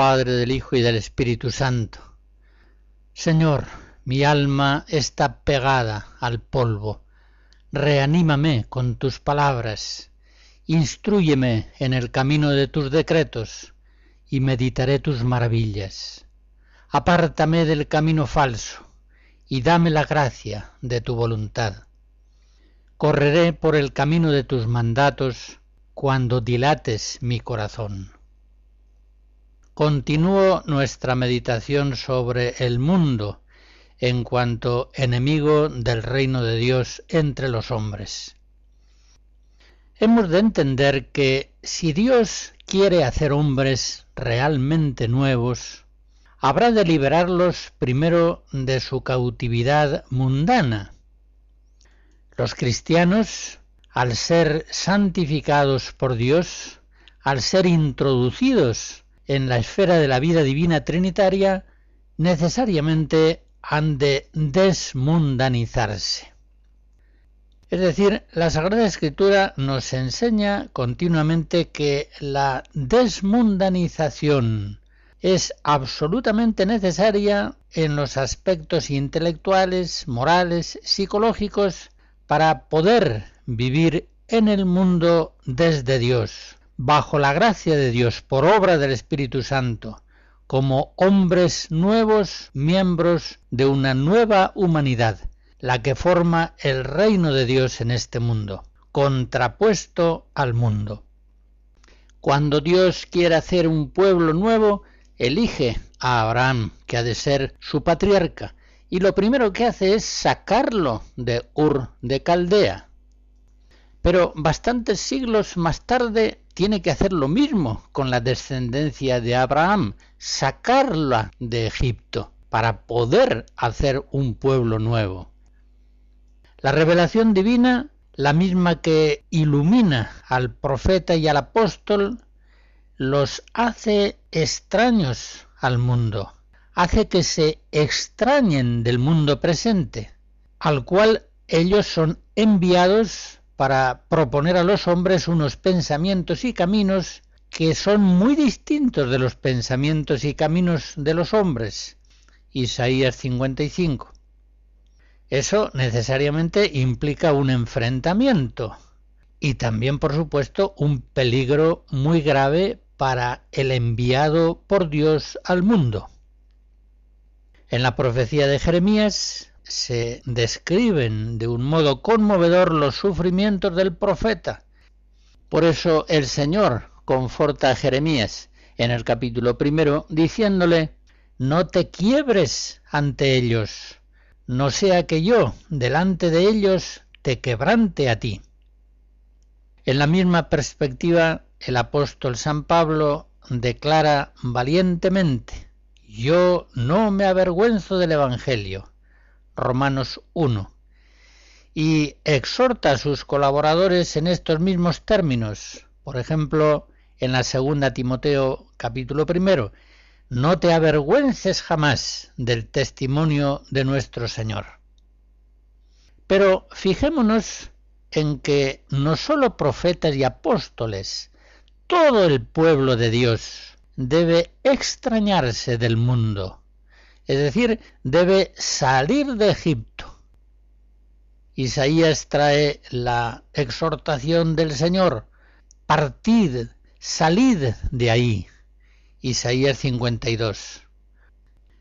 Padre, del Hijo y del Espíritu Santo. Señor, mi alma está pegada al polvo. Reanímame con tus palabras. Instrúyeme en el camino de tus decretos y meditaré tus maravillas. Apártame del camino falso y dame la gracia de tu voluntad. Correré por el camino de tus mandatos cuando dilates mi corazón. Continúo nuestra meditación sobre el mundo en cuanto enemigo del reino de Dios entre los hombres. Hemos de entender que si Dios quiere hacer hombres realmente nuevos, habrá de liberarlos primero de su cautividad mundana. Los cristianos, al ser santificados por Dios, al ser introducidos en la esfera de la vida divina trinitaria necesariamente han de desmundanizarse. Es decir, la Sagrada Escritura nos enseña continuamente que la desmundanización es absolutamente necesaria en los aspectos intelectuales, morales, psicológicos, para poder vivir en el mundo desde Dios, bajo la gracia de Dios por obra del Espíritu Santo, como hombres nuevos, miembros de una nueva humanidad, la que forma el reino de Dios en este mundo, contrapuesto al mundo. Cuando Dios quiere hacer un pueblo nuevo, elige a Abraham, que ha de ser su patriarca, y lo primero que hace es sacarlo de Ur de Caldea. Pero bastantes siglos más tarde tiene que hacer lo mismo con la descendencia de Abraham, sacarla de Egipto para poder hacer un pueblo nuevo. La revelación divina, la misma que ilumina al profeta y al apóstol, los hace extraños al mundo, hace que se extrañen del mundo presente, al cual ellos son enviados para proponer a los hombres unos pensamientos y caminos que son muy distintos de los pensamientos y caminos de los hombres. Isaías 55. Eso necesariamente implica un enfrentamiento y también, por supuesto, un peligro muy grave para el enviado por Dios al mundo. En la profecía de Jeremías se describen de un modo conmovedor los sufrimientos del profeta. Por eso el Señor conforta a Jeremías en el capítulo primero diciéndole, no te quiebres ante ellos, no sea que yo delante de ellos te quebrante a ti. En la misma perspectiva, el apóstol San Pablo declara valientemente, yo no me avergüenzo del Evangelio, Romanos 1, y exhorta a sus colaboradores en estos mismos términos. Por ejemplo, en la segunda Timoteo capítulo primero, no te avergüences jamás del testimonio de nuestro Señor. Pero fijémonos en que no sólo profetas y apóstoles, todo el pueblo de Dios debe extrañarse del mundo es decir, debe salir de Egipto. Isaías trae la exhortación del Señor, partid, salid de ahí. Isaías 52.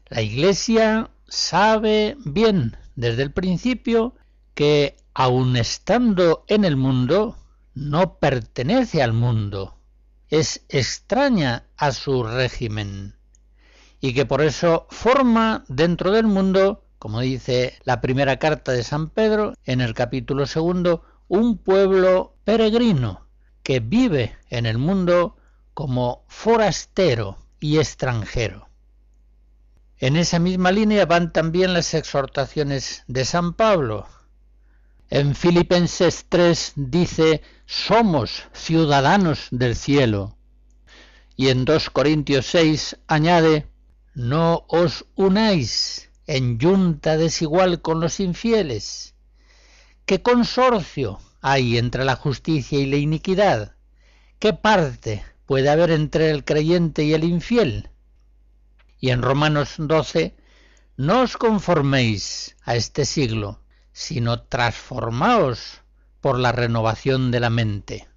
La Iglesia sabe bien desde el principio que aun estando en el mundo, no pertenece al mundo, es extraña a su régimen y que por eso forma dentro del mundo, como dice la primera carta de San Pedro en el capítulo segundo, un pueblo peregrino que vive en el mundo como forastero y extranjero. En esa misma línea van también las exhortaciones de San Pablo. En Filipenses 3 dice, somos ciudadanos del cielo. Y en 2 Corintios 6 añade, no os unáis en yunta desigual con los infieles. ¿Qué consorcio hay entre la justicia y la iniquidad? ¿Qué parte puede haber entre el creyente y el infiel? Y en Romanos 12, no os conforméis a este siglo, sino transformaos por la renovación de la mente.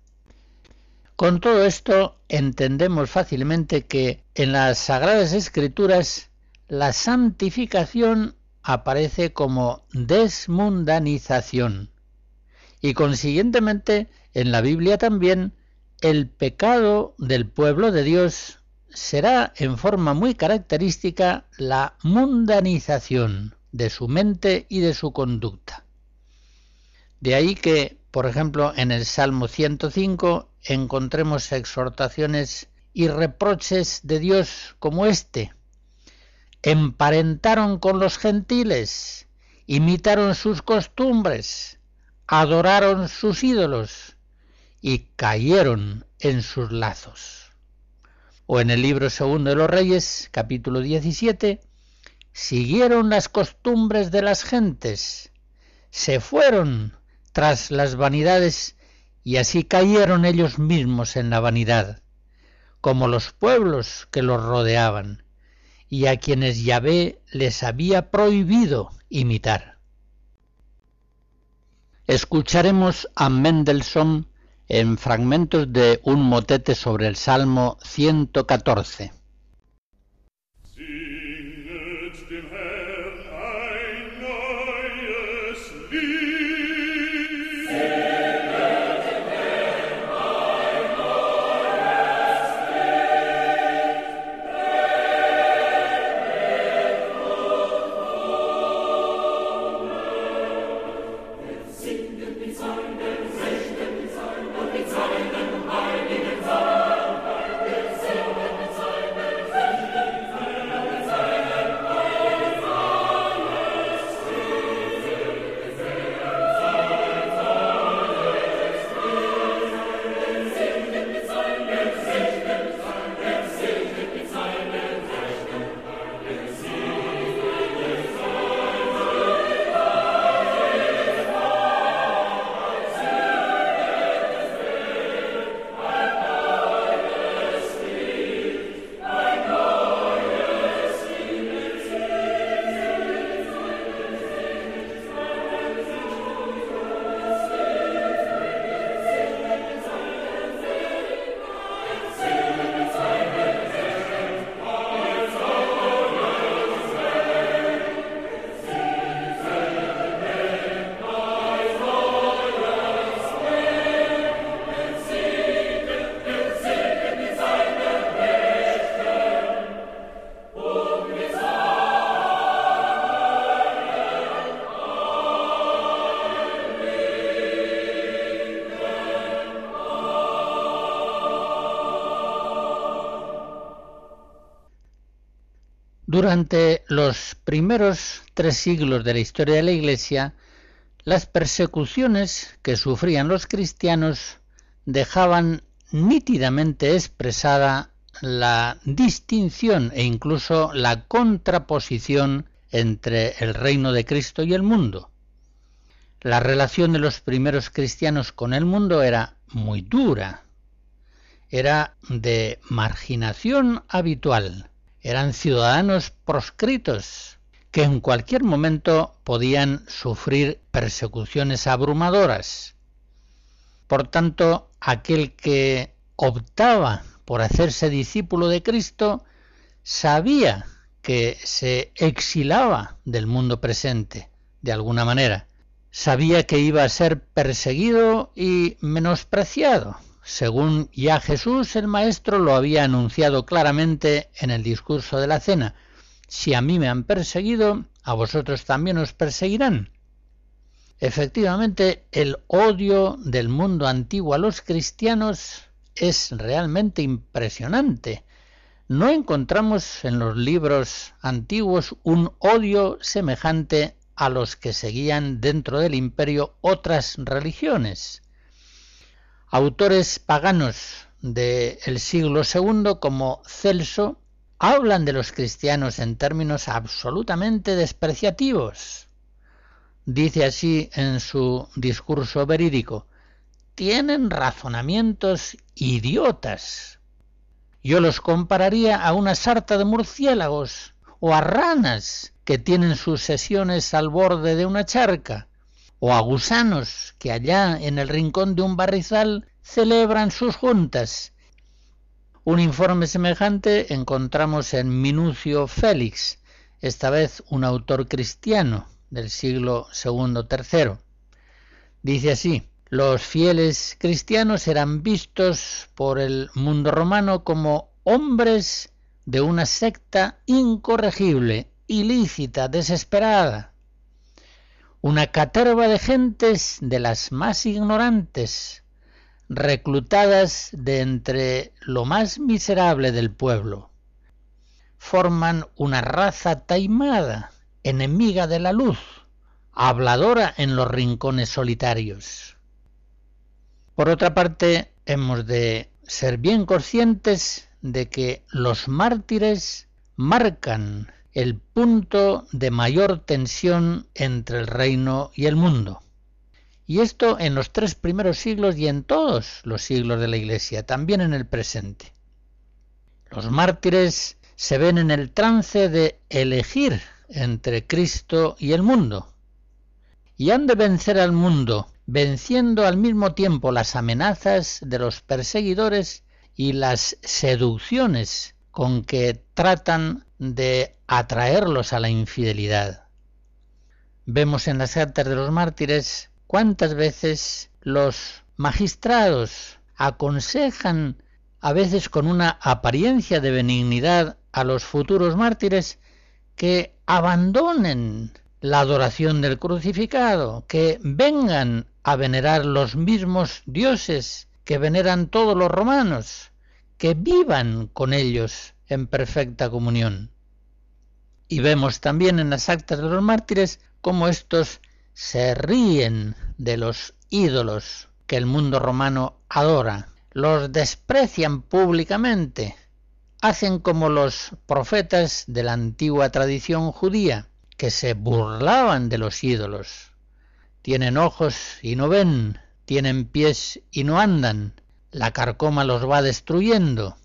Con todo esto entendemos fácilmente que en las Sagradas Escrituras la santificación aparece como desmundanización y consiguientemente en la Biblia también el pecado del pueblo de Dios será en forma muy característica la mundanización de su mente y de su conducta. De ahí que, por ejemplo, en el Salmo 105 encontremos exhortaciones y reproches de Dios como este. Emparentaron con los gentiles, imitaron sus costumbres, adoraron sus ídolos y cayeron en sus lazos. O en el libro segundo de los Reyes, capítulo 17, siguieron las costumbres de las gentes, se fueron tras las vanidades y así cayeron ellos mismos en la vanidad, como los pueblos que los rodeaban, y a quienes Yahvé les había prohibido imitar. Escucharemos a Mendelssohn en fragmentos de un motete sobre el Salmo 114. Durante los primeros tres siglos de la historia de la Iglesia, las persecuciones que sufrían los cristianos dejaban nítidamente expresada la distinción e incluso la contraposición entre el reino de Cristo y el mundo. La relación de los primeros cristianos con el mundo era muy dura, era de marginación habitual eran ciudadanos proscritos que en cualquier momento podían sufrir persecuciones abrumadoras. Por tanto, aquel que optaba por hacerse discípulo de Cristo sabía que se exilaba del mundo presente, de alguna manera. Sabía que iba a ser perseguido y menospreciado, según ya Jesús el Maestro lo había anunciado claramente en el discurso de la cena. Si a mí me han perseguido, a vosotros también os perseguirán. Efectivamente, el odio del mundo antiguo a los cristianos es realmente impresionante. no encontramos en los libros antiguos un odio semejante a los que seguían dentro del imperio otras religiones. Autores paganos del siglo II como Celso hablan de los cristianos en términos absolutamente despreciativos. Dice así en su discurso verídico, tienen razonamientos idiotas. Yo los compararía a una sarta de murciélagos o a ranas que tienen sus sesiones al borde de una charca, o a gusanos que allá en el rincón de un barrizal celebran sus juntas. Un informe semejante encontramos en Minucio Félix, esta vez un autor cristiano del siglo II III. Dice así, los fieles cristianos eran vistos por el mundo romano como hombres de una secta incorregible, ilícita, desesperada. Una caterva de gentes de las más ignorantes, reclutadas de entre lo más miserable del pueblo. Forman una raza taimada, enemiga de la luz, habladora en los rincones solitarios. Por otra parte, hemos de ser bien conscientes de que los mártires marcan el punto de mayor tensión entre el reino y el mundo. Y esto en los tres primeros siglos y en todos los siglos de la Iglesia, también en el presente. Los mártires se ven en el trance de elegir entre Cristo y el mundo. Y han de vencer al mundo venciendo al mismo tiempo las amenazas de los perseguidores y las seducciones con que tratan de atraerlos a la infidelidad. Vemos en las cartas de los mártires cuántas veces los magistrados aconsejan, a veces con una apariencia de benignidad, a los futuros mártires que abandonen la adoración del crucificado, que vengan a venerar los mismos dioses que veneran todos los romanos, que vivan con ellos en perfecta comunión. Y vemos también en las actas de los mártires cómo éstos se ríen de los ídolos que el mundo romano adora, los desprecian públicamente, hacen como los profetas de la antigua tradición judía, que se burlaban de los ídolos, tienen ojos y no ven, tienen pies y no andan, la carcoma los va destruyendo.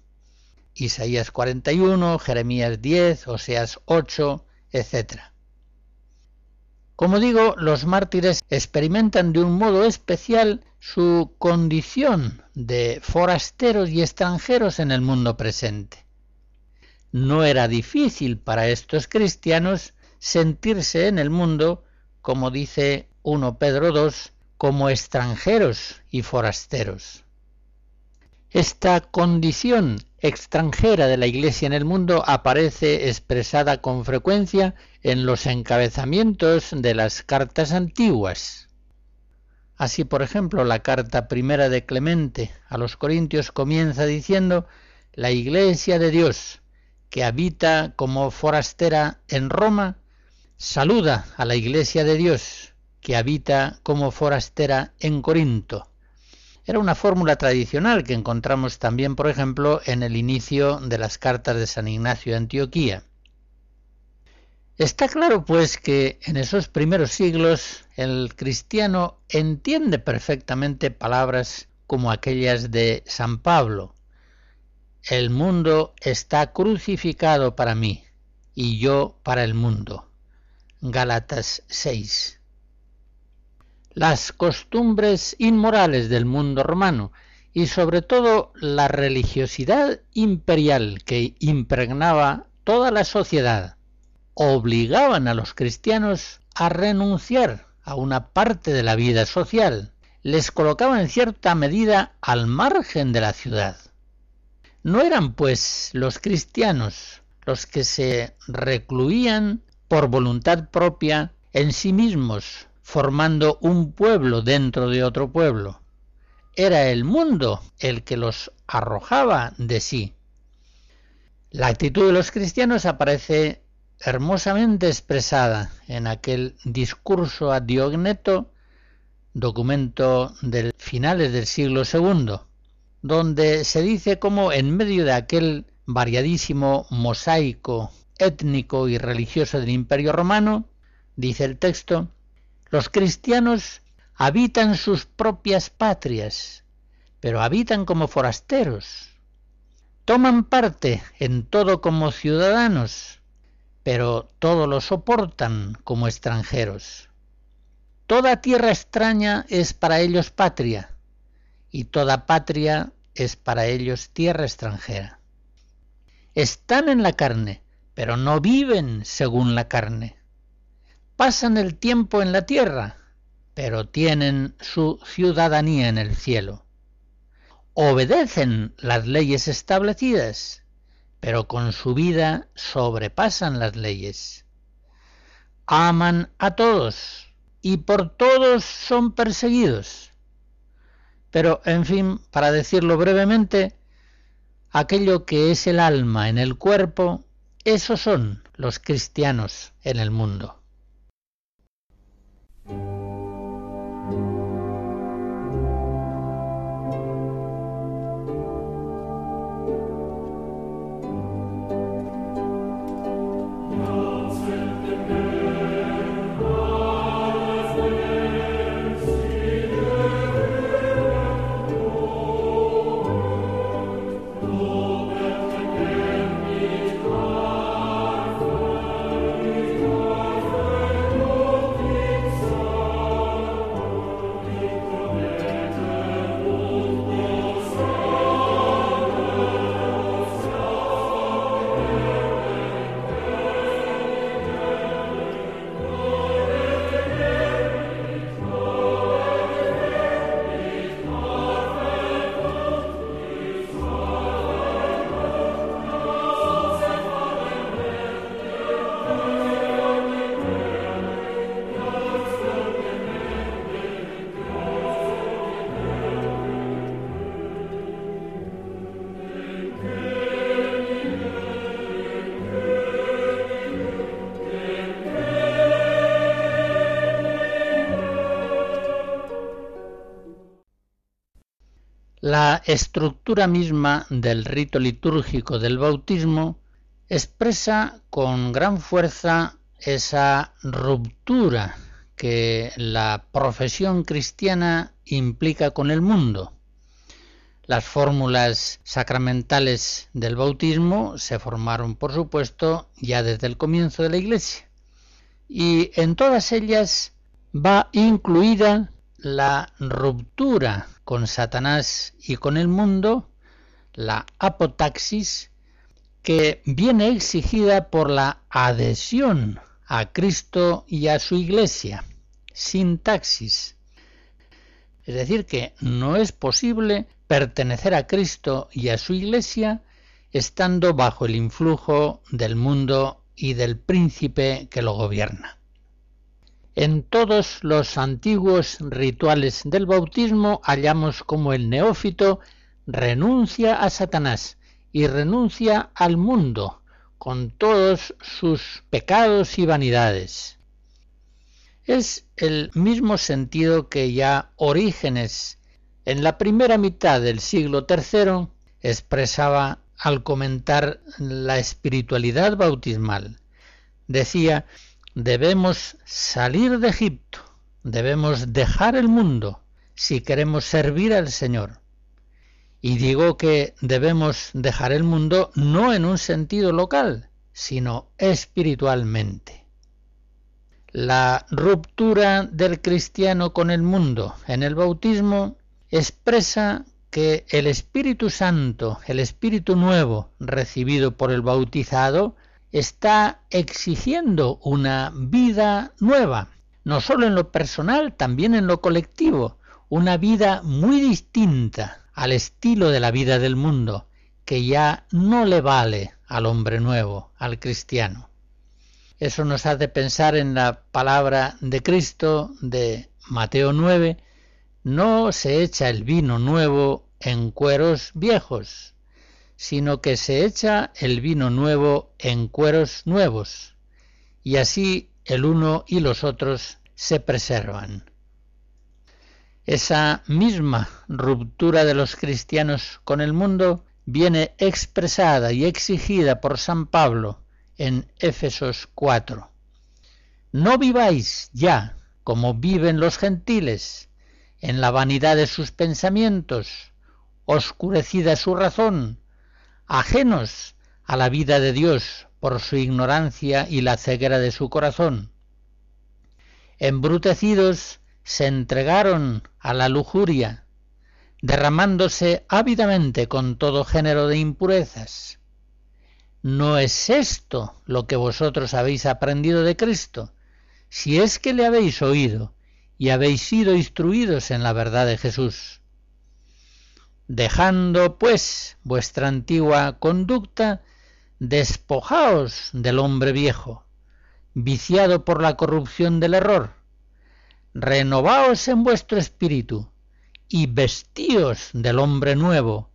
Isaías 41, Jeremías 10, Oseas 8, etc. Como digo, los mártires experimentan de un modo especial su condición de forasteros y extranjeros en el mundo presente. No era difícil para estos cristianos sentirse en el mundo, como dice 1 Pedro 2 como extranjeros y forasteros. Esta condición extranjera de la Iglesia en el mundo aparece expresada con frecuencia en los encabezamientos de las cartas antiguas. Así, por ejemplo, la carta primera de Clemente a los Corintios comienza diciendo la Iglesia de Dios, que habita como forastera en Roma, saluda a la Iglesia de Dios, que habita como forastera en Corinto. Era una fórmula tradicional que encontramos también, por ejemplo, en el inicio de las cartas de San Ignacio de Antioquía. Está claro, pues, que en esos primeros siglos el cristiano entiende perfectamente palabras como aquellas de San Pablo. El mundo está crucificado para mí y yo para el mundo. Gálatas 6 las costumbres inmorales del mundo romano y sobre todo la religiosidad imperial que impregnaba toda la sociedad obligaban a los cristianos a renunciar a una parte de la vida social, les colocaban en cierta medida al margen de la ciudad. No eran pues los cristianos los que se recluían por voluntad propia en sí mismos formando un pueblo dentro de otro pueblo. Era el mundo el que los arrojaba de sí. La actitud de los cristianos aparece hermosamente expresada en aquel discurso a Diogneto, documento del finales del siglo II, donde se dice cómo en medio de aquel variadísimo mosaico étnico y religioso del Imperio Romano, dice el texto, los cristianos habitan sus propias patrias, pero habitan como forasteros. Toman parte en todo como ciudadanos, pero todo lo soportan como extranjeros. Toda tierra extraña es para ellos patria, y toda patria es para ellos tierra extranjera. Están en la carne, pero no viven según la carne. Pasan el tiempo en la tierra, pero tienen su ciudadanía en el cielo. Obedecen las leyes establecidas, pero con su vida sobrepasan las leyes. Aman a todos y por todos son perseguidos. Pero, en fin, para decirlo brevemente, aquello que es el alma en el cuerpo, esos son los cristianos en el mundo. Bye. Estructura misma del rito litúrgico del bautismo expresa con gran fuerza esa ruptura que la profesión cristiana implica con el mundo. Las fórmulas sacramentales del bautismo se formaron, por supuesto, ya desde el comienzo de la Iglesia. Y en todas ellas va incluida la ruptura con Satanás y con el mundo, la apotaxis, que viene exigida por la adhesión a Cristo y a su iglesia, sintaxis. Es decir, que no es posible pertenecer a Cristo y a su iglesia estando bajo el influjo del mundo y del príncipe que lo gobierna. En todos los antiguos rituales del bautismo hallamos como el neófito renuncia a Satanás y renuncia al mundo con todos sus pecados y vanidades. Es el mismo sentido que ya Orígenes en la primera mitad del siglo III expresaba al comentar la espiritualidad bautismal. Decía debemos salir de Egipto, debemos dejar el mundo si queremos servir al Señor. Y digo que debemos dejar el mundo no en un sentido local, sino espiritualmente. La ruptura del cristiano con el mundo en el bautismo expresa que el Espíritu Santo, el Espíritu nuevo recibido por el bautizado, está exigiendo una vida nueva, no solo en lo personal, también en lo colectivo, una vida muy distinta al estilo de la vida del mundo, que ya no le vale al hombre nuevo, al cristiano. Eso nos hace pensar en la palabra de Cristo de Mateo 9, no se echa el vino nuevo en cueros viejos, sino que se echa el vino nuevo en cueros nuevos, y así el uno y los otros se preservan. Esa misma ruptura de los cristianos con el mundo viene expresada y exigida por San Pablo en Éfesos 4. No viváis ya como viven los gentiles, en la vanidad de sus pensamientos, oscurecida su razón, ajenos a la vida de Dios por su ignorancia y la ceguera de su corazón. Embrutecidos se entregaron a la lujuria, derramándose ávidamente con todo género de impurezas. ¿No es esto lo que vosotros habéis aprendido de Cristo? Si es que le habéis oído y habéis sido instruidos en la verdad de Jesús. Dejando, pues, vuestra antigua conducta, despojaos del hombre viejo, viciado por la corrupción del error. Renovaos en vuestro espíritu y vestíos del hombre nuevo,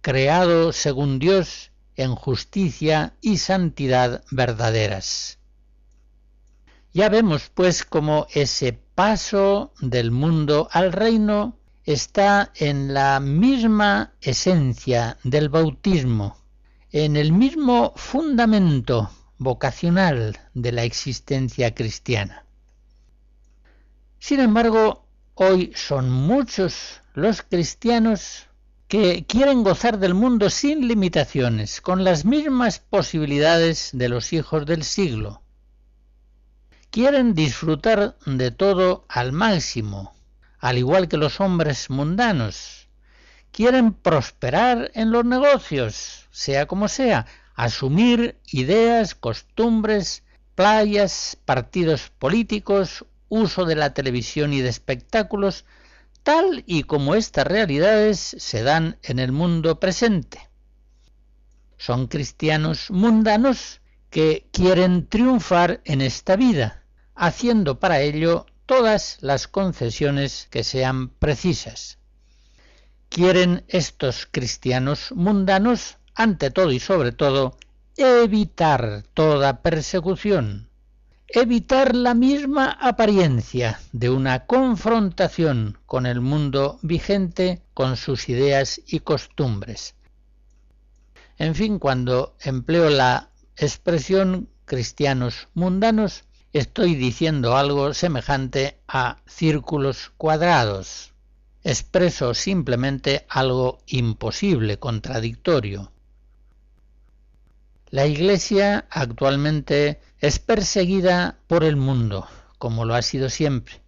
creado según Dios en justicia y santidad verdaderas. Ya vemos pues cómo ese paso del mundo al reino está en la misma esencia del bautismo, en el mismo fundamento vocacional de la existencia cristiana. Sin embargo, hoy son muchos los cristianos que quieren gozar del mundo sin limitaciones, con las mismas posibilidades de los hijos del siglo. Quieren disfrutar de todo al máximo, al igual que los hombres mundanos. Quieren prosperar en los negocios, sea como sea, asumir ideas, costumbres, playas, partidos políticos, uso de la televisión y de espectáculos, tal y como estas realidades se dan en el mundo presente. Son cristianos mundanos que quieren triunfar en esta vida, haciendo para ello todas las concesiones que sean precisas. Quieren estos cristianos mundanos, ante todo y sobre todo, evitar toda persecución, evitar la misma apariencia de una confrontación con el mundo vigente, con sus ideas y costumbres. En fin, cuando empleo la expresión cristianos mundanos, estoy diciendo algo semejante a círculos cuadrados. Expreso simplemente algo imposible, contradictorio. La Iglesia actualmente es perseguida por el mundo, como lo ha sido siempre,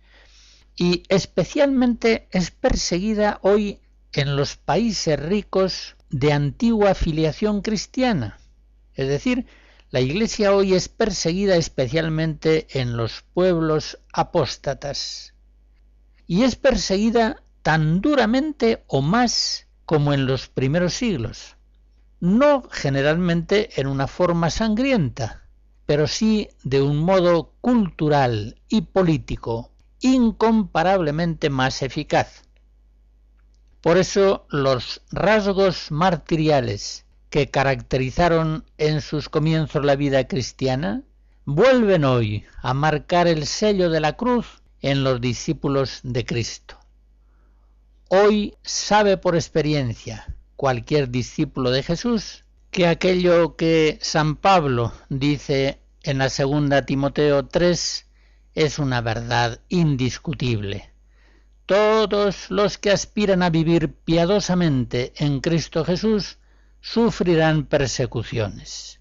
y especialmente es perseguida hoy en los países ricos de antigua filiación cristiana, es decir, la Iglesia hoy es perseguida especialmente en los pueblos apóstatas y es perseguida tan duramente o más como en los primeros siglos, no generalmente en una forma sangrienta, pero sí de un modo cultural y político incomparablemente más eficaz. Por eso los rasgos martiriales que caracterizaron en sus comienzos la vida cristiana, vuelven hoy a marcar el sello de la cruz en los discípulos de Cristo. Hoy sabe por experiencia cualquier discípulo de Jesús que aquello que San Pablo dice en la segunda Timoteo 3 es una verdad indiscutible. Todos los que aspiran a vivir piadosamente en Cristo Jesús sufrirán persecuciones.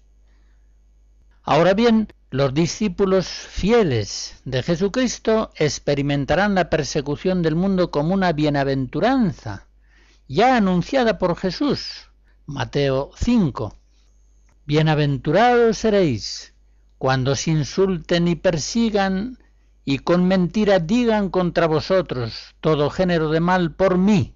Ahora bien, los discípulos fieles de Jesucristo experimentarán la persecución del mundo como una bienaventuranza, ya anunciada por Jesús. Mateo 5. Bienaventurados seréis cuando os insulten y persigan y con mentira digan contra vosotros todo género de mal por mí.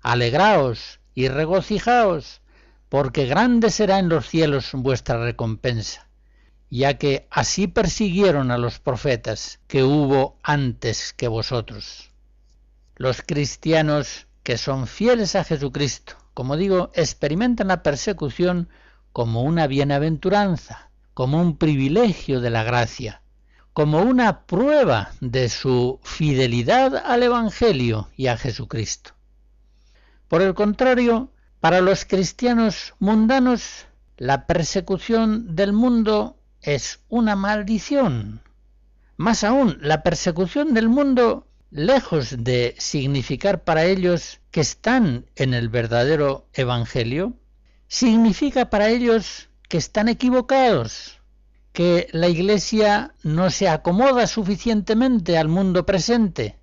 Alegraos y regocijaos, porque grande será en los cielos vuestra recompensa, ya que así persiguieron a los profetas que hubo antes que vosotros. Los cristianos que son fieles a Jesucristo, como digo, experimentan la persecución como una bienaventuranza, como un privilegio de la gracia, como una prueba de su fidelidad al Evangelio y a Jesucristo. Por el contrario, para los cristianos mundanos, la persecución del mundo es una maldición. Más aún, la persecución del mundo, lejos de significar para ellos que están en el verdadero Evangelio, significa para ellos que están equivocados, que la Iglesia no se acomoda suficientemente al mundo presente,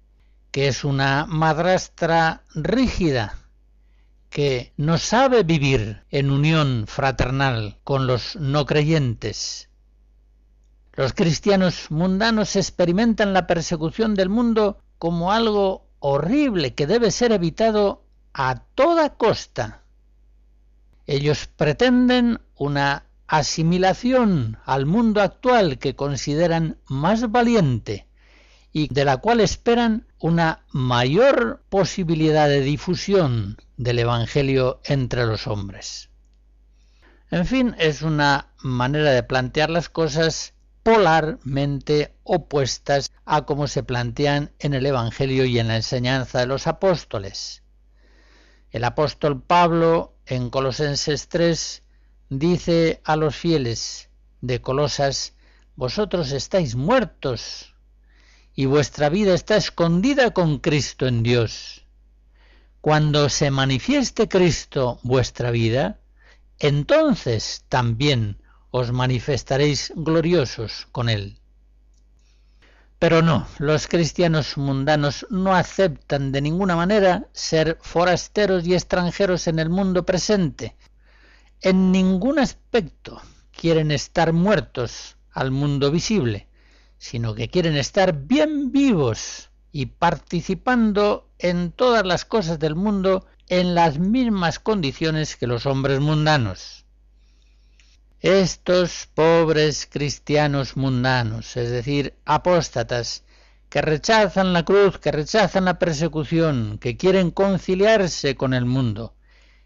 que es una madrastra rígida, que no sabe vivir en unión fraternal con los no creyentes. Los cristianos mundanos experimentan la persecución del mundo como algo horrible que debe ser evitado a toda costa. Ellos pretenden una asimilación al mundo actual que consideran más valiente y de la cual esperan una mayor posibilidad de difusión del Evangelio entre los hombres. En fin, es una manera de plantear las cosas polarmente opuestas a como se plantean en el Evangelio y en la enseñanza de los apóstoles. El apóstol Pablo en Colosenses 3 dice a los fieles de Colosas, vosotros estáis muertos y vuestra vida está escondida con Cristo en Dios. Cuando se manifieste Cristo vuestra vida, entonces también os manifestaréis gloriosos con Él. Pero no, los cristianos mundanos no aceptan de ninguna manera ser forasteros y extranjeros en el mundo presente. En ningún aspecto quieren estar muertos al mundo visible, sino que quieren estar bien vivos y participando en todas las cosas del mundo en las mismas condiciones que los hombres mundanos. Estos pobres cristianos mundanos, es decir, apóstatas, que rechazan la cruz, que rechazan la persecución, que quieren conciliarse con el mundo,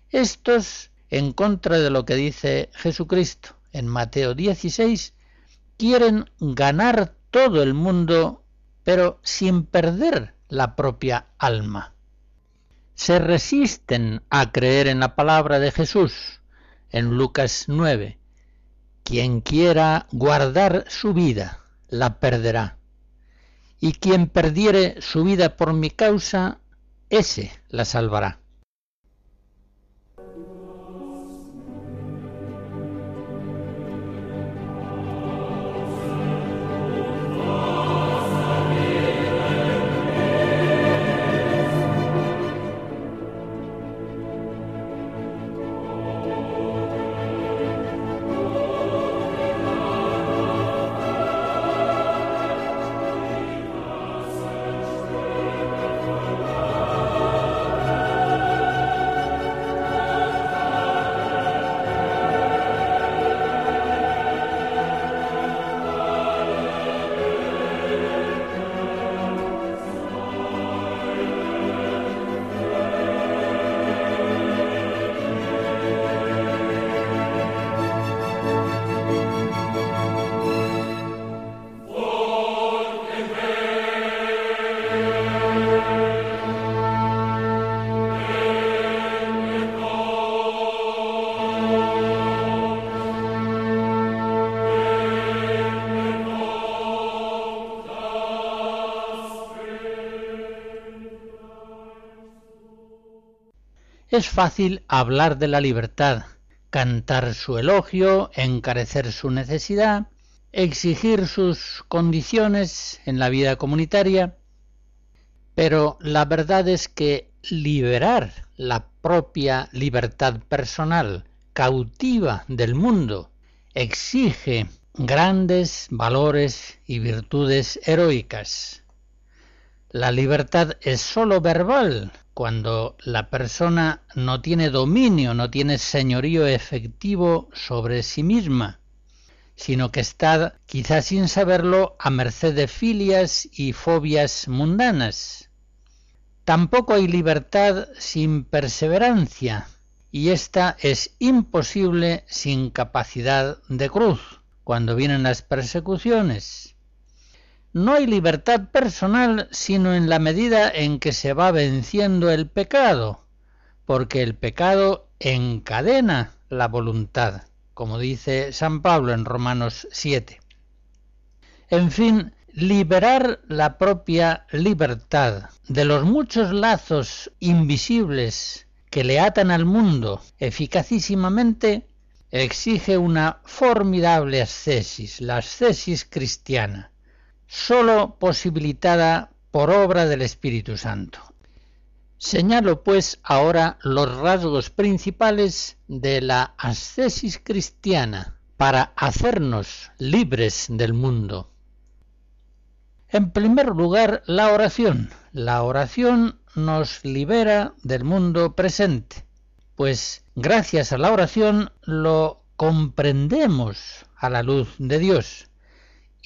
estos, en contra de lo que dice Jesucristo en Mateo 16, quieren ganar todo el mundo, pero sin perder la propia alma. Se resisten a creer en la palabra de Jesús en Lucas 9 quien quiera guardar su vida, la perderá. Y quien perdiere su vida por mi causa, ese la salvará. Es fácil hablar de la libertad, cantar su elogio, encarecer su necesidad, exigir sus condiciones en la vida comunitaria, pero la verdad es que liberar la propia libertad personal cautiva del mundo exige grandes valores y virtudes heroicas. La libertad es sólo verbal, cuando la persona no tiene dominio, no tiene señorío efectivo sobre sí misma, sino que está, quizás sin saberlo, a merced de filias y fobias mundanas. Tampoco hay libertad sin perseverancia y esta es imposible sin capacidad de cruz, cuando vienen las persecuciones. No hay libertad personal sino en la medida en que se va venciendo el pecado, porque el pecado encadena la voluntad, como dice San Pablo en Romanos 7. En fin, liberar la propia libertad de los muchos lazos invisibles que le atan al mundo eficacísimamente exige una formidable ascesis, la ascesis cristiana, sólo posibilitada por obra del Espíritu Santo. Señalo pues ahora los rasgos principales de la ascesis cristiana para hacernos libres del mundo. En primer lugar, la oración. La oración nos libera del mundo presente, pues gracias a la oración lo comprendemos a la luz de Dios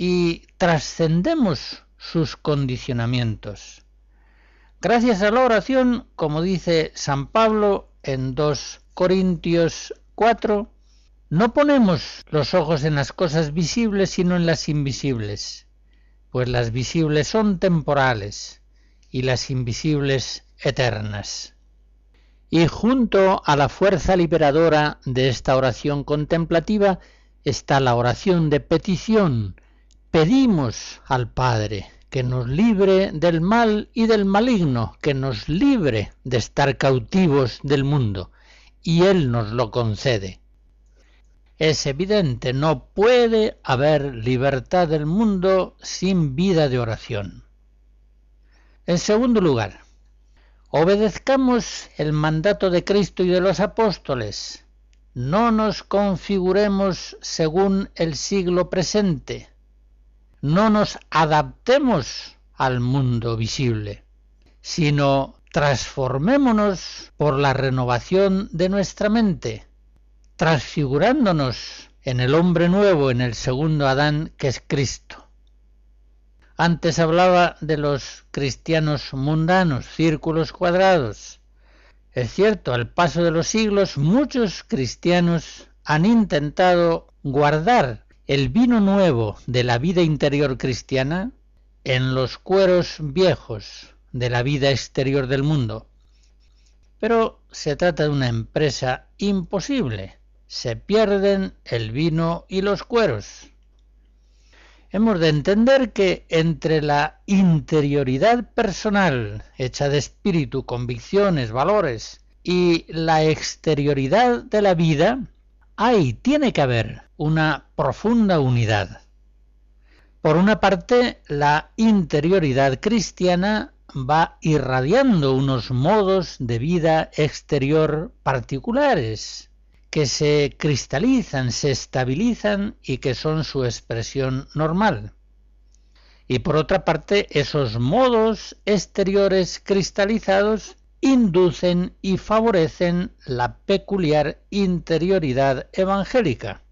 y trascendemos sus condicionamientos. Gracias a la oración, como dice San Pablo en 2 Corintios 4, no ponemos los ojos en las cosas visibles, sino en las invisibles pues las visibles son temporales y las invisibles eternas. Y junto a la fuerza liberadora de esta oración contemplativa está la oración de petición. Pedimos al Padre que nos libre del mal y del maligno, que nos libre de estar cautivos del mundo, y Él nos lo concede es evidente, no puede haber libertad del mundo sin vida de oración. En segundo lugar, obedezcamos el mandato de Cristo y de los apóstoles. No nos configuremos según el siglo presente. No nos adaptemos al mundo visible, sino transformémonos por la renovación de nuestra mente transfigurándonos en el hombre nuevo, en el segundo Adán, que es Cristo. Antes hablaba de los cristianos mundanos, círculos cuadrados. Es cierto, al paso de los siglos muchos cristianos han intentado guardar el vino nuevo de la vida interior cristiana en los cueros viejos de la vida exterior del mundo. Pero se trata de una empresa imposible, se pierden el vino y los cueros. Hemos de entender que entre la interioridad personal, hecha de espíritu, convicciones, valores, y la exterioridad de la vida, hay, tiene que haber una profunda unidad. Por una parte, la interioridad cristiana va irradiando unos modos de vida exterior particulares, que se cristalizan, se estabilizan y que son su expresión normal. Y por otra parte, esos modos exteriores cristalizados inducen y favorecen la peculiar interioridad evangélica.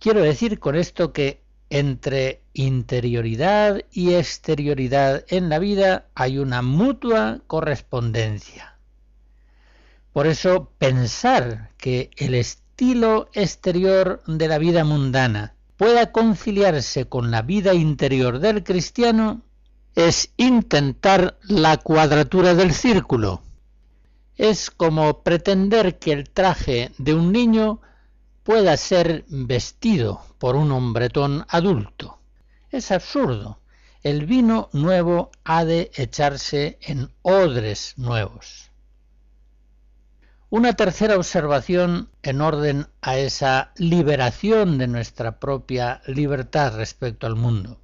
Quiero decir con esto que entre interioridad y exterioridad en la vida hay una mutua correspondencia. Por eso pensar que el estilo exterior de la vida mundana pueda conciliarse con la vida interior del cristiano es intentar la cuadratura del círculo. Es como pretender que el traje de un niño pueda ser vestido por un hombretón adulto. Es absurdo. El vino nuevo ha de echarse en odres nuevos. Una tercera observación en orden a esa liberación de nuestra propia libertad respecto al mundo.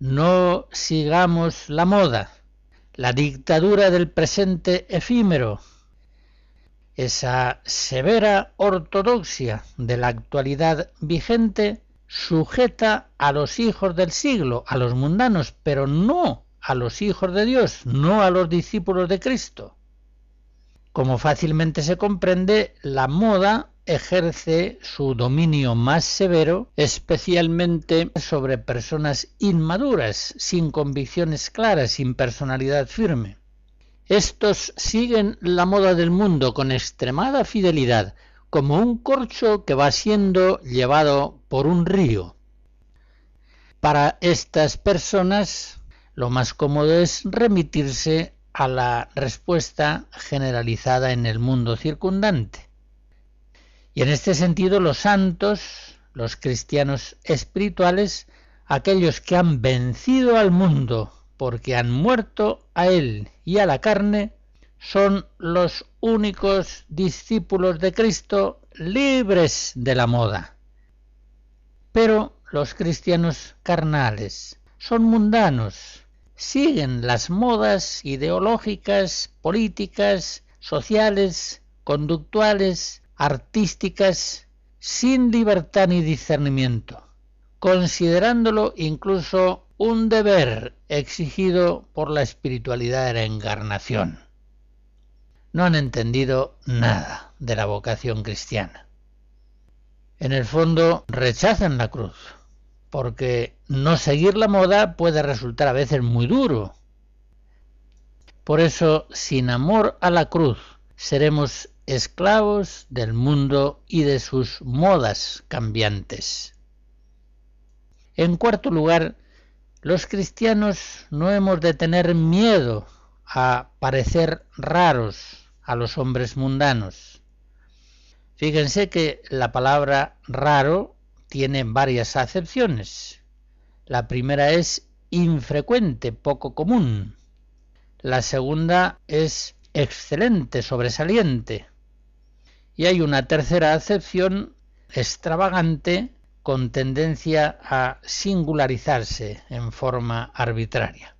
No sigamos la moda, la dictadura del presente efímero, esa severa ortodoxia de la actualidad vigente sujeta a los hijos del siglo, a los mundanos, pero no a los hijos de Dios, no a los discípulos de Cristo. Como fácilmente se comprende, la moda ejerce su dominio más severo especialmente sobre personas inmaduras, sin convicciones claras, sin personalidad firme. Estos siguen la moda del mundo con extremada fidelidad, como un corcho que va siendo llevado por un río. Para estas personas lo más cómodo es remitirse a la respuesta generalizada en el mundo circundante. Y en este sentido los santos, los cristianos espirituales, aquellos que han vencido al mundo porque han muerto a él y a la carne, son los únicos discípulos de Cristo libres de la moda. Pero los cristianos carnales son mundanos, siguen las modas ideológicas, políticas, sociales, conductuales, artísticas, sin libertad ni discernimiento, considerándolo incluso un deber exigido por la espiritualidad de la encarnación. No han entendido nada de la vocación cristiana. En el fondo rechazan la cruz, porque no seguir la moda puede resultar a veces muy duro. Por eso, sin amor a la cruz, seremos esclavos del mundo y de sus modas cambiantes. En cuarto lugar, los cristianos no hemos de tener miedo a parecer raros a los hombres mundanos. Fíjense que la palabra raro tiene varias acepciones. La primera es infrecuente, poco común. La segunda es excelente, sobresaliente. Y hay una tercera acepción extravagante con tendencia a singularizarse en forma arbitraria.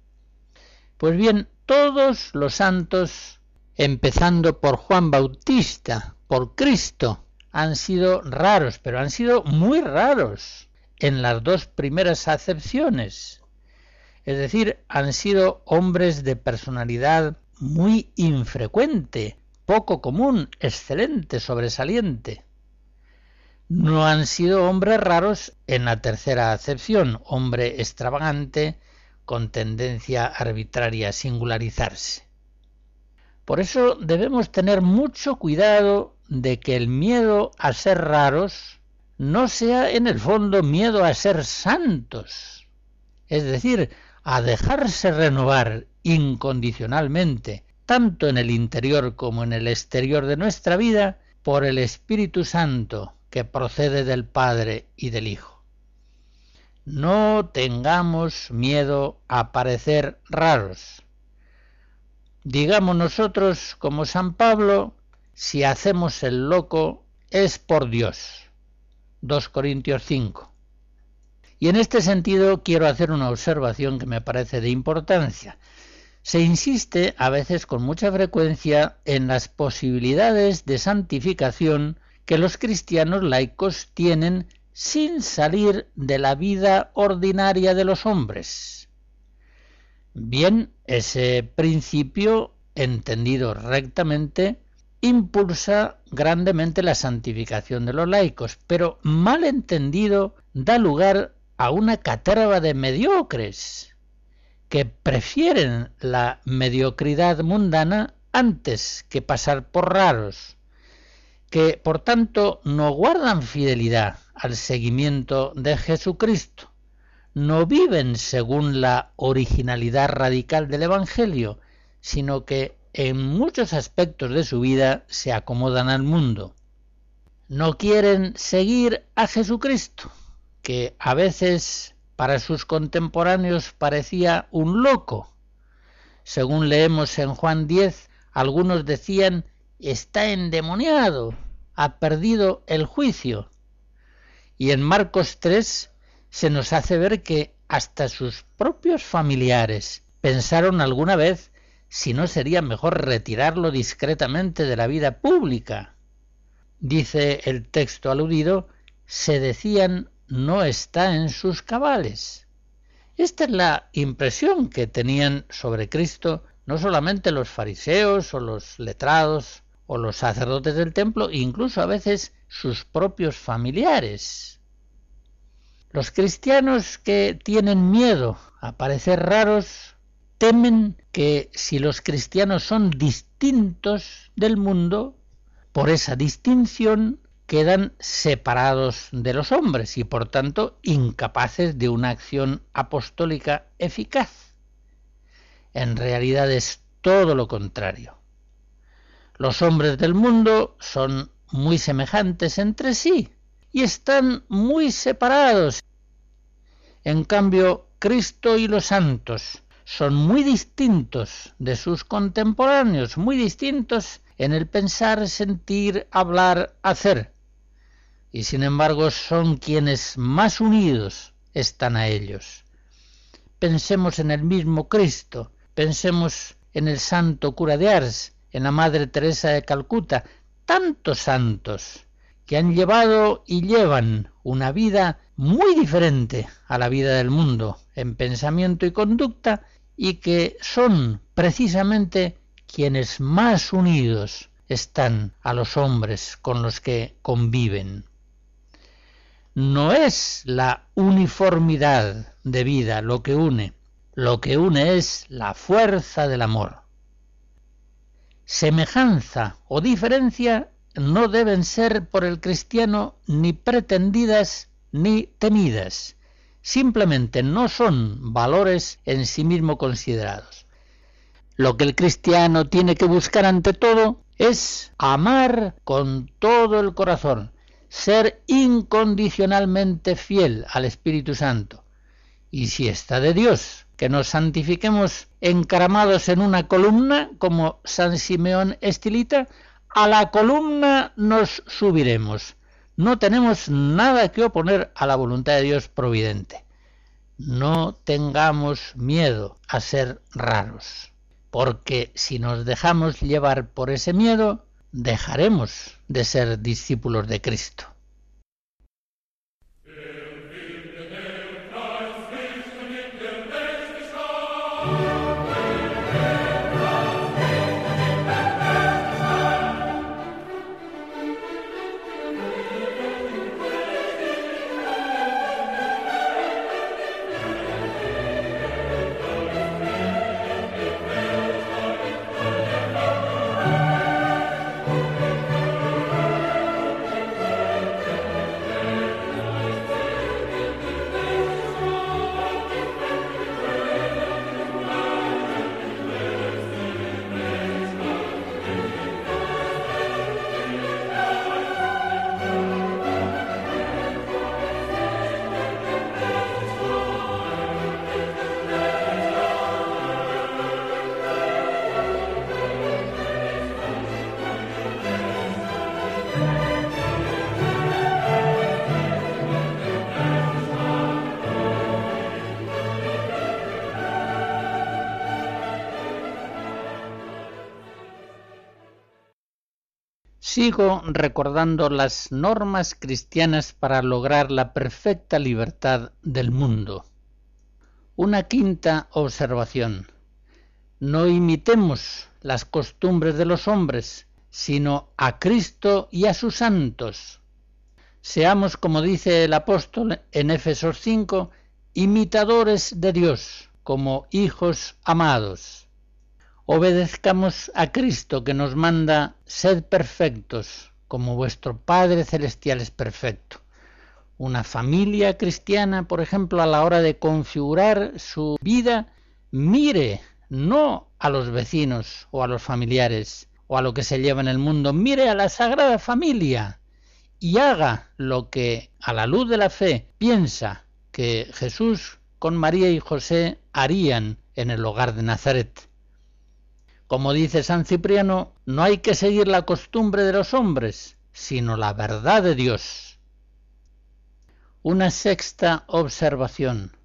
Pues bien, todos los santos, empezando por Juan Bautista, por Cristo, han sido raros, pero han sido muy raros en las dos primeras acepciones. Es decir, han sido hombres de personalidad muy infrecuente, poco común, excelente, sobresaliente. No han sido hombres raros en la tercera acepción, hombre extravagante, con tendencia arbitraria a singularizarse. Por eso debemos tener mucho cuidado de que el miedo a ser raros no sea en el fondo miedo a ser santos, es decir, a dejarse renovar incondicionalmente, tanto en el interior como en el exterior de nuestra vida, por el Espíritu Santo que procede del Padre y del Hijo. No tengamos miedo a parecer raros. Digamos nosotros, como San Pablo, si hacemos el loco es por Dios. 2 Corintios 5. Y en este sentido quiero hacer una observación que me parece de importancia. Se insiste a veces con mucha frecuencia en las posibilidades de santificación que los cristianos laicos tienen sin salir de la vida ordinaria de los hombres. Bien, ese principio, entendido rectamente, impulsa grandemente la santificación de los laicos, pero mal entendido da lugar a una caterva de mediocres que prefieren la mediocridad mundana antes que pasar por raros, que por tanto no guardan fidelidad al seguimiento de Jesucristo, no viven según la originalidad radical del Evangelio, sino que en muchos aspectos de su vida se acomodan al mundo. No quieren seguir a Jesucristo, que a veces para sus contemporáneos parecía un loco. Según leemos en Juan 10, algunos decían está endemoniado, ha perdido el juicio. Y en Marcos 3 se nos hace ver que hasta sus propios familiares pensaron alguna vez si no sería mejor retirarlo discretamente de la vida pública. Dice el texto aludido, se decían no está en sus cabales. Esta es la impresión que tenían sobre Cristo no solamente los fariseos o los letrados o los sacerdotes del templo, incluso a veces sus propios familiares. Los cristianos que tienen miedo a parecer raros temen que si los cristianos son distintos del mundo, por esa distinción quedan separados de los hombres y por tanto incapaces de una acción apostólica eficaz. En realidad es todo lo contrario. Los hombres del mundo son muy semejantes entre sí y están muy separados. En cambio, Cristo y los santos son muy distintos de sus contemporáneos, muy distintos en el pensar, sentir, hablar, hacer. Y sin embargo son quienes más unidos están a ellos. Pensemos en el mismo Cristo, pensemos en el santo cura de Ars, en la Madre Teresa de Calcuta, tantos santos que han llevado y llevan una vida muy diferente a la vida del mundo en pensamiento y conducta y que son precisamente quienes más unidos están a los hombres con los que conviven. No es la uniformidad de vida lo que une, lo que une es la fuerza del amor. Semejanza o diferencia no deben ser por el cristiano ni pretendidas ni temidas, simplemente no son valores en sí mismo considerados. Lo que el cristiano tiene que buscar ante todo es amar con todo el corazón, ser incondicionalmente fiel al Espíritu Santo. Y si está de Dios, que nos santifiquemos encaramados en una columna, como San Simeón Estilita, a la columna nos subiremos. No tenemos nada que oponer a la voluntad de Dios providente. No tengamos miedo a ser raros, porque si nos dejamos llevar por ese miedo, dejaremos de ser discípulos de Cristo. Sigo recordando las normas cristianas para lograr la perfecta libertad del mundo. Una quinta observación. No imitemos las costumbres de los hombres, sino a Cristo y a sus santos. Seamos, como dice el apóstol en Éfesos 5, imitadores de Dios, como hijos amados obedezcamos a Cristo que nos manda sed perfectos, como vuestro Padre Celestial es perfecto. Una familia cristiana, por ejemplo, a la hora de configurar su vida, mire no a los vecinos o a los familiares o a lo que se lleva en el mundo, mire a la Sagrada Familia y haga lo que a la luz de la fe piensa que Jesús con María y José harían en el hogar de Nazaret. Como dice San Cipriano, no hay que seguir la costumbre de los hombres, sino la verdad de Dios. Una sexta observación.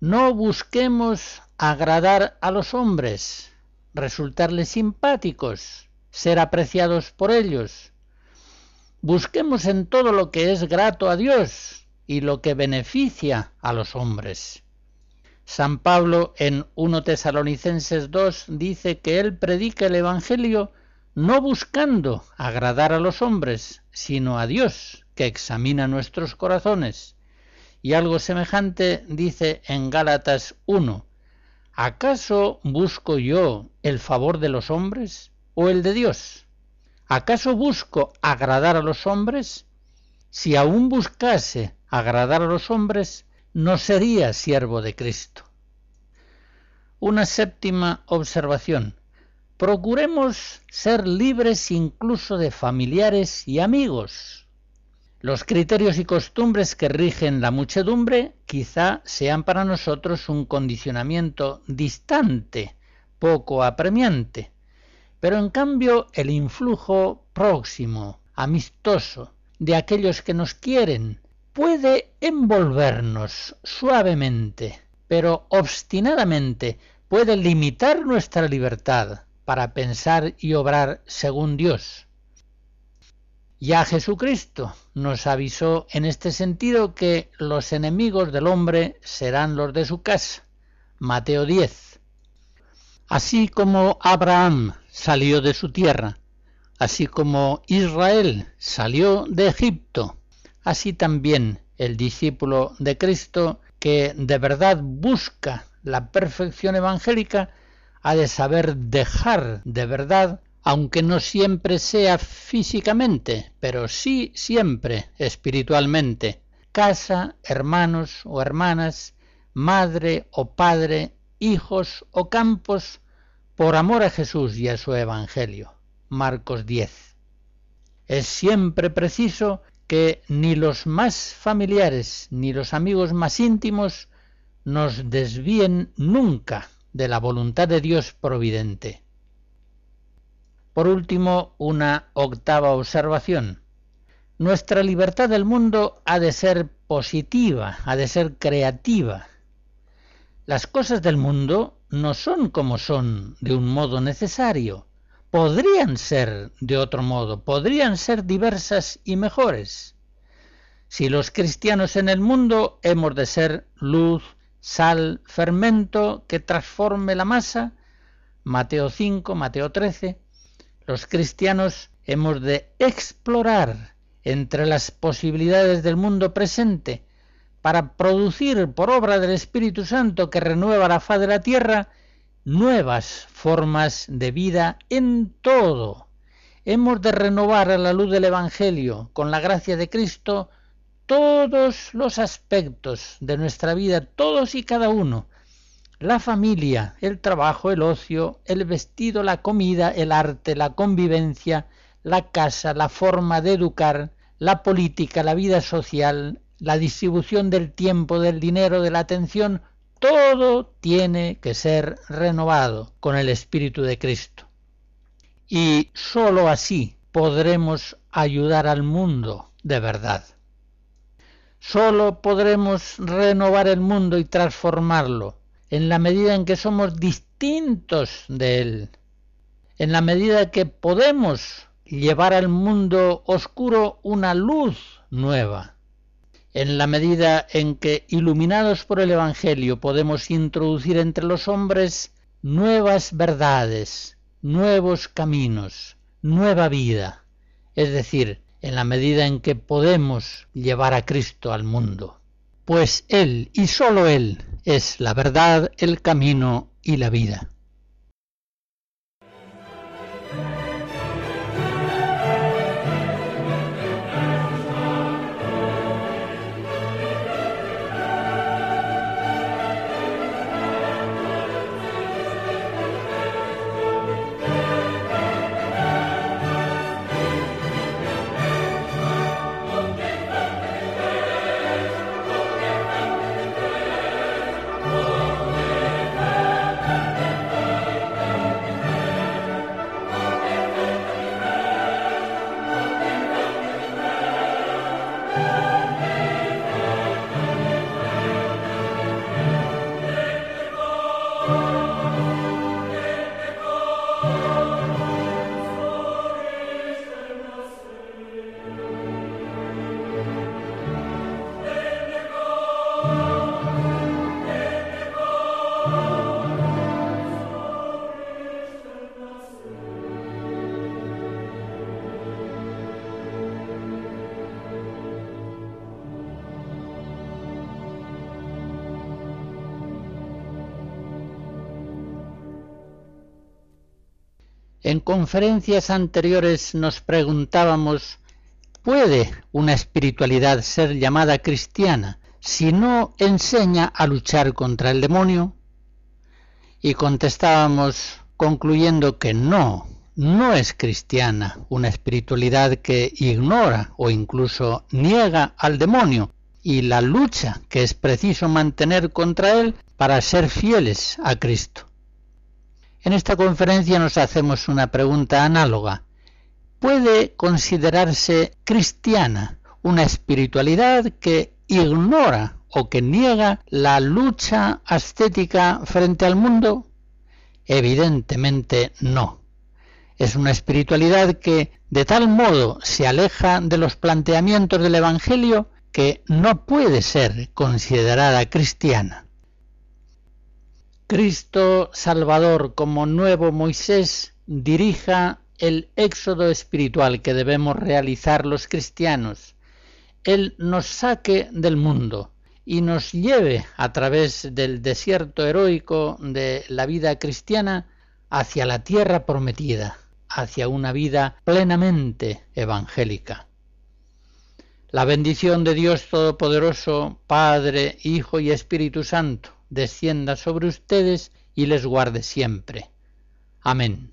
No busquemos agradar a los hombres, resultarles simpáticos, ser apreciados por ellos. Busquemos en todo lo que es grato a Dios y lo que beneficia a los hombres. San Pablo en 1 Tesalonicenses 2 dice que él predica el Evangelio no buscando agradar a los hombres, sino a Dios, que examina nuestros corazones. Y algo semejante dice en Gálatas 1, ¿acaso busco yo el favor de los hombres o el de Dios? ¿Acaso busco agradar a los hombres? Si aún buscase agradar a los hombres, no sería siervo de Cristo. Una séptima observación. Procuremos ser libres incluso de familiares y amigos. Los criterios y costumbres que rigen la muchedumbre quizá sean para nosotros un condicionamiento distante, poco apremiante, pero en cambio el influjo próximo, amistoso, de aquellos que nos quieren, puede envolvernos suavemente, pero obstinadamente puede limitar nuestra libertad para pensar y obrar según Dios. Ya Jesucristo nos avisó en este sentido que los enemigos del hombre serán los de su casa. Mateo 10. Así como Abraham salió de su tierra, así como Israel salió de Egipto, así también el discípulo de Cristo que de verdad busca la perfección evangélica ha de saber dejar de verdad aunque no siempre sea físicamente, pero sí siempre espiritualmente, casa, hermanos o hermanas, madre o padre, hijos o campos, por amor a Jesús y a su Evangelio. Marcos 10. Es siempre preciso que ni los más familiares ni los amigos más íntimos nos desvíen nunca de la voluntad de Dios providente. Por último, una octava observación. Nuestra libertad del mundo ha de ser positiva, ha de ser creativa. Las cosas del mundo no son como son de un modo necesario. Podrían ser de otro modo, podrían ser diversas y mejores. Si los cristianos en el mundo hemos de ser luz, sal, fermento que transforme la masa, Mateo 5, Mateo 13, los cristianos hemos de explorar entre las posibilidades del mundo presente para producir por obra del Espíritu Santo que renueva la faz de la tierra nuevas formas de vida en todo. Hemos de renovar a la luz del Evangelio, con la gracia de Cristo, todos los aspectos de nuestra vida, todos y cada uno, la familia, el trabajo, el ocio, el vestido, la comida, el arte, la convivencia, la casa, la forma de educar, la política, la vida social, la distribución del tiempo, del dinero, de la atención, todo tiene que ser renovado con el Espíritu de Cristo. Y sólo así podremos ayudar al mundo de verdad. Sólo podremos renovar el mundo y transformarlo en la medida en que somos distintos de Él, en la medida que podemos llevar al mundo oscuro una luz nueva, en la medida en que, iluminados por el Evangelio, podemos introducir entre los hombres nuevas verdades, nuevos caminos, nueva vida, es decir, en la medida en que podemos llevar a Cristo al mundo pues Él y sólo Él es la verdad, el camino y la vida. Conferencias anteriores nos preguntábamos, ¿puede una espiritualidad ser llamada cristiana si no enseña a luchar contra el demonio? Y contestábamos concluyendo que no, no es cristiana una espiritualidad que ignora o incluso niega al demonio y la lucha que es preciso mantener contra él para ser fieles a Cristo. En esta conferencia nos hacemos una pregunta análoga. ¿Puede considerarse cristiana una espiritualidad que ignora o que niega la lucha ascética frente al mundo? Evidentemente no. Es una espiritualidad que de tal modo se aleja de los planteamientos del Evangelio que no puede ser considerada cristiana. Cristo Salvador como nuevo Moisés dirija el éxodo espiritual que debemos realizar los cristianos. Él nos saque del mundo y nos lleve a través del desierto heroico de la vida cristiana hacia la tierra prometida, hacia una vida plenamente evangélica. La bendición de Dios Todopoderoso, Padre, Hijo y Espíritu Santo, descienda sobre ustedes y les guarde siempre. Amén.